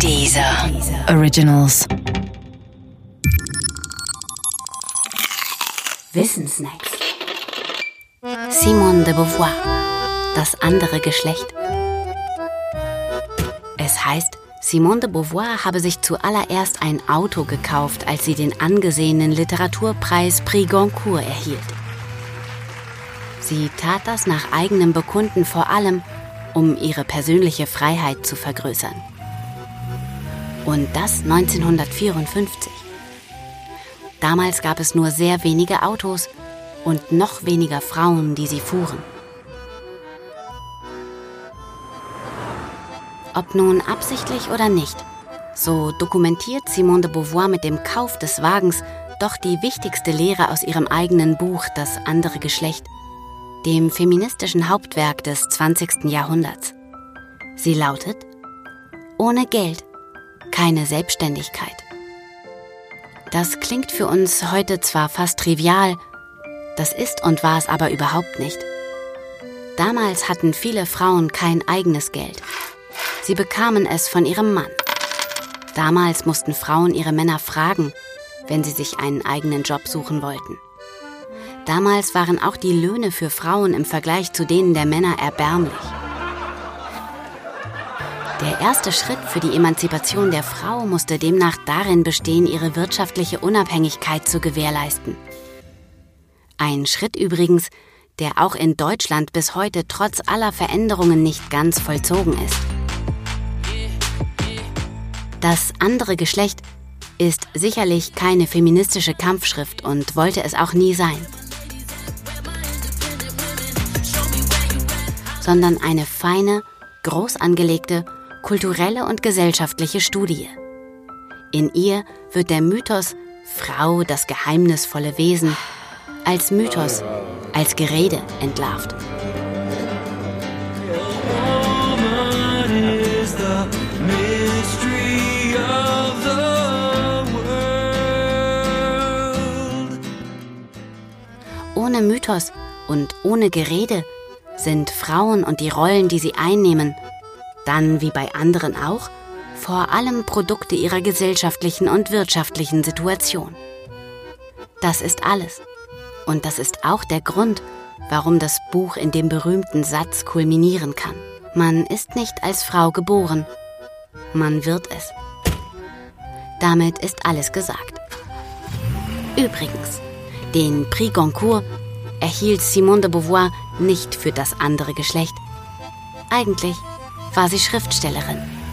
Dieser Originals. Wissensnacks. Simone de Beauvoir. Das andere Geschlecht. Es heißt, Simone de Beauvoir habe sich zuallererst ein Auto gekauft, als sie den angesehenen Literaturpreis Prix Goncourt erhielt. Sie tat das nach eigenem Bekunden vor allem, um ihre persönliche Freiheit zu vergrößern. Und das 1954. Damals gab es nur sehr wenige Autos und noch weniger Frauen, die sie fuhren. Ob nun absichtlich oder nicht, so dokumentiert Simone de Beauvoir mit dem Kauf des Wagens doch die wichtigste Lehre aus ihrem eigenen Buch Das andere Geschlecht, dem feministischen Hauptwerk des 20. Jahrhunderts. Sie lautet Ohne Geld keine Selbstständigkeit. Das klingt für uns heute zwar fast trivial, das ist und war es aber überhaupt nicht. Damals hatten viele Frauen kein eigenes Geld. Sie bekamen es von ihrem Mann. Damals mussten Frauen ihre Männer fragen, wenn sie sich einen eigenen Job suchen wollten. Damals waren auch die Löhne für Frauen im Vergleich zu denen der Männer erbärmlich. Der erste Schritt für die Emanzipation der Frau musste demnach darin bestehen, ihre wirtschaftliche Unabhängigkeit zu gewährleisten. Ein Schritt übrigens, der auch in Deutschland bis heute trotz aller Veränderungen nicht ganz vollzogen ist. Das andere Geschlecht ist sicherlich keine feministische Kampfschrift und wollte es auch nie sein, sondern eine feine, groß angelegte kulturelle und gesellschaftliche Studie. In ihr wird der Mythos Frau, das geheimnisvolle Wesen, als Mythos, als Gerede entlarvt. Ohne Mythos und ohne Gerede sind Frauen und die Rollen, die sie einnehmen, dann wie bei anderen auch, vor allem Produkte ihrer gesellschaftlichen und wirtschaftlichen Situation. Das ist alles. Und das ist auch der Grund, warum das Buch in dem berühmten Satz kulminieren kann. Man ist nicht als Frau geboren, man wird es. Damit ist alles gesagt. Übrigens, den Prix Goncourt erhielt Simone de Beauvoir nicht für das andere Geschlecht. Eigentlich war sie Schriftstellerin.